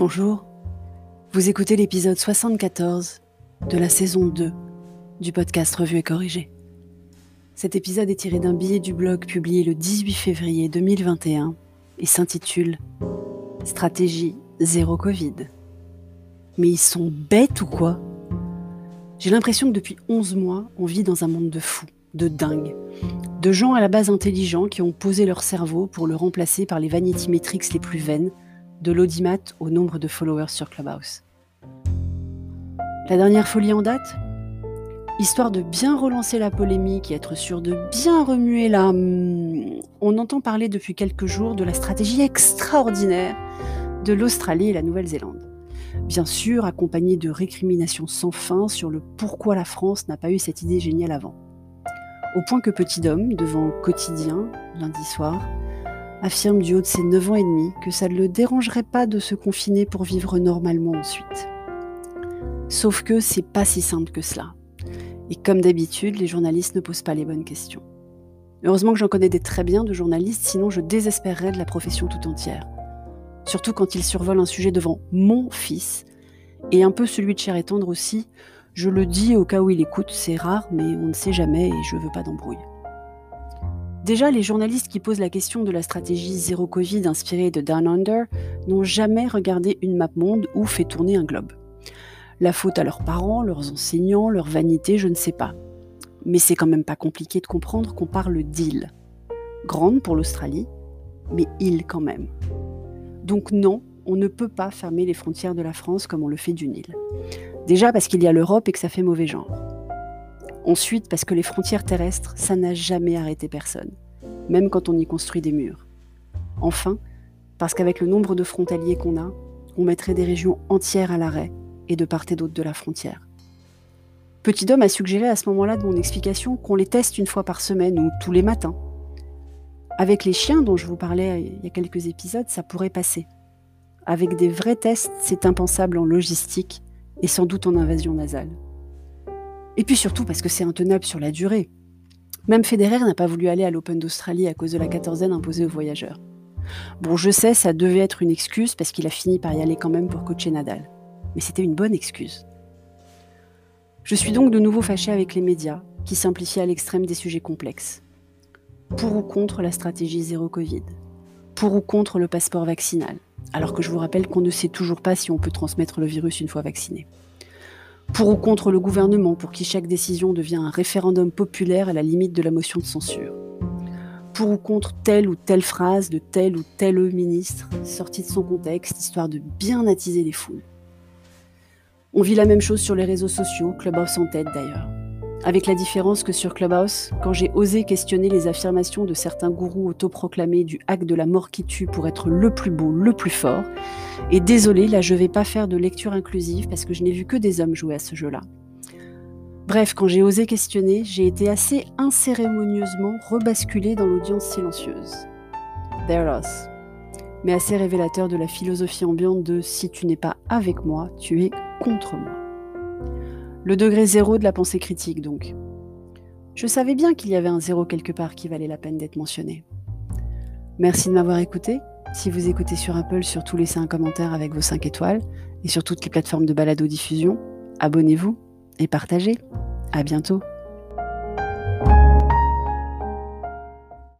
Bonjour, vous écoutez l'épisode 74 de la saison 2 du podcast Revue et Corrigé. Cet épisode est tiré d'un billet du blog publié le 18 février 2021 et s'intitule Stratégie zéro Covid. Mais ils sont bêtes ou quoi? J'ai l'impression que depuis 11 mois, on vit dans un monde de fous, de dingues, de gens à la base intelligents qui ont posé leur cerveau pour le remplacer par les vanity metrics les plus vaines de l'audimat au nombre de followers sur Clubhouse. La dernière folie en date Histoire de bien relancer la polémique et être sûr de bien remuer la... Hmm, on entend parler depuis quelques jours de la stratégie extraordinaire de l'Australie et la Nouvelle-Zélande. Bien sûr, accompagnée de récriminations sans fin sur le pourquoi la France n'a pas eu cette idée géniale avant. Au point que Petit Dom, devant Quotidien, lundi soir, affirme du haut de ses 9 ans et demi que ça ne le dérangerait pas de se confiner pour vivre normalement ensuite. Sauf que c'est pas si simple que cela. Et comme d'habitude, les journalistes ne posent pas les bonnes questions. Heureusement que j'en connais des très bien de journalistes, sinon je désespérerais de la profession tout entière. Surtout quand ils survolent un sujet devant mon fils, et un peu celui de Cher et Tendre aussi. Je le dis au cas où il écoute, c'est rare, mais on ne sait jamais et je veux pas d'embrouille. Déjà, les journalistes qui posent la question de la stratégie zéro Covid inspirée de Down Under n'ont jamais regardé une map monde ou fait tourner un globe. La faute à leurs parents, leurs enseignants, leur vanité, je ne sais pas. Mais c'est quand même pas compliqué de comprendre qu'on parle d'île. Grande pour l'Australie, mais île quand même. Donc non, on ne peut pas fermer les frontières de la France comme on le fait d'une île. Déjà parce qu'il y a l'Europe et que ça fait mauvais genre. Ensuite, parce que les frontières terrestres, ça n'a jamais arrêté personne, même quand on y construit des murs. Enfin, parce qu'avec le nombre de frontaliers qu'on a, on mettrait des régions entières à l'arrêt et de part et d'autre de la frontière. Petit Dom a suggéré à ce moment-là de mon explication qu'on les teste une fois par semaine ou tous les matins. Avec les chiens dont je vous parlais il y a quelques épisodes, ça pourrait passer. Avec des vrais tests, c'est impensable en logistique et sans doute en invasion nasale. Et puis surtout parce que c'est intenable sur la durée. Même Federer n'a pas voulu aller à l'Open d'Australie à cause de la quatorzaine imposée aux voyageurs. Bon, je sais, ça devait être une excuse parce qu'il a fini par y aller quand même pour coacher Nadal. Mais c'était une bonne excuse. Je suis donc de nouveau fâchée avec les médias, qui simplifient à l'extrême des sujets complexes. Pour ou contre la stratégie zéro Covid? Pour ou contre le passeport vaccinal? Alors que je vous rappelle qu'on ne sait toujours pas si on peut transmettre le virus une fois vacciné pour ou contre le gouvernement, pour qui chaque décision devient un référendum populaire à la limite de la motion de censure. Pour ou contre telle ou telle phrase de tel ou tel ministre, sortie de son contexte, histoire de bien attiser les foules. On vit la même chose sur les réseaux sociaux, Clubhouse en tête d'ailleurs. Avec la différence que sur Clubhouse, quand j'ai osé questionner les affirmations de certains gourous autoproclamés du hack de la mort qui tue pour être le plus beau, le plus fort, et désolé, là je vais pas faire de lecture inclusive parce que je n'ai vu que des hommes jouer à ce jeu-là. Bref, quand j'ai osé questionner, j'ai été assez incérémonieusement rebasculée dans l'audience silencieuse. They're lost. Mais assez révélateur de la philosophie ambiante de si tu n'es pas avec moi, tu es contre moi. Le degré zéro de la pensée critique, donc. Je savais bien qu'il y avait un zéro quelque part qui valait la peine d'être mentionné. Merci de m'avoir écouté. Si vous écoutez sur Apple, surtout laissez un commentaire avec vos 5 étoiles et sur toutes les plateformes de balado-diffusion. Abonnez-vous et partagez. À bientôt.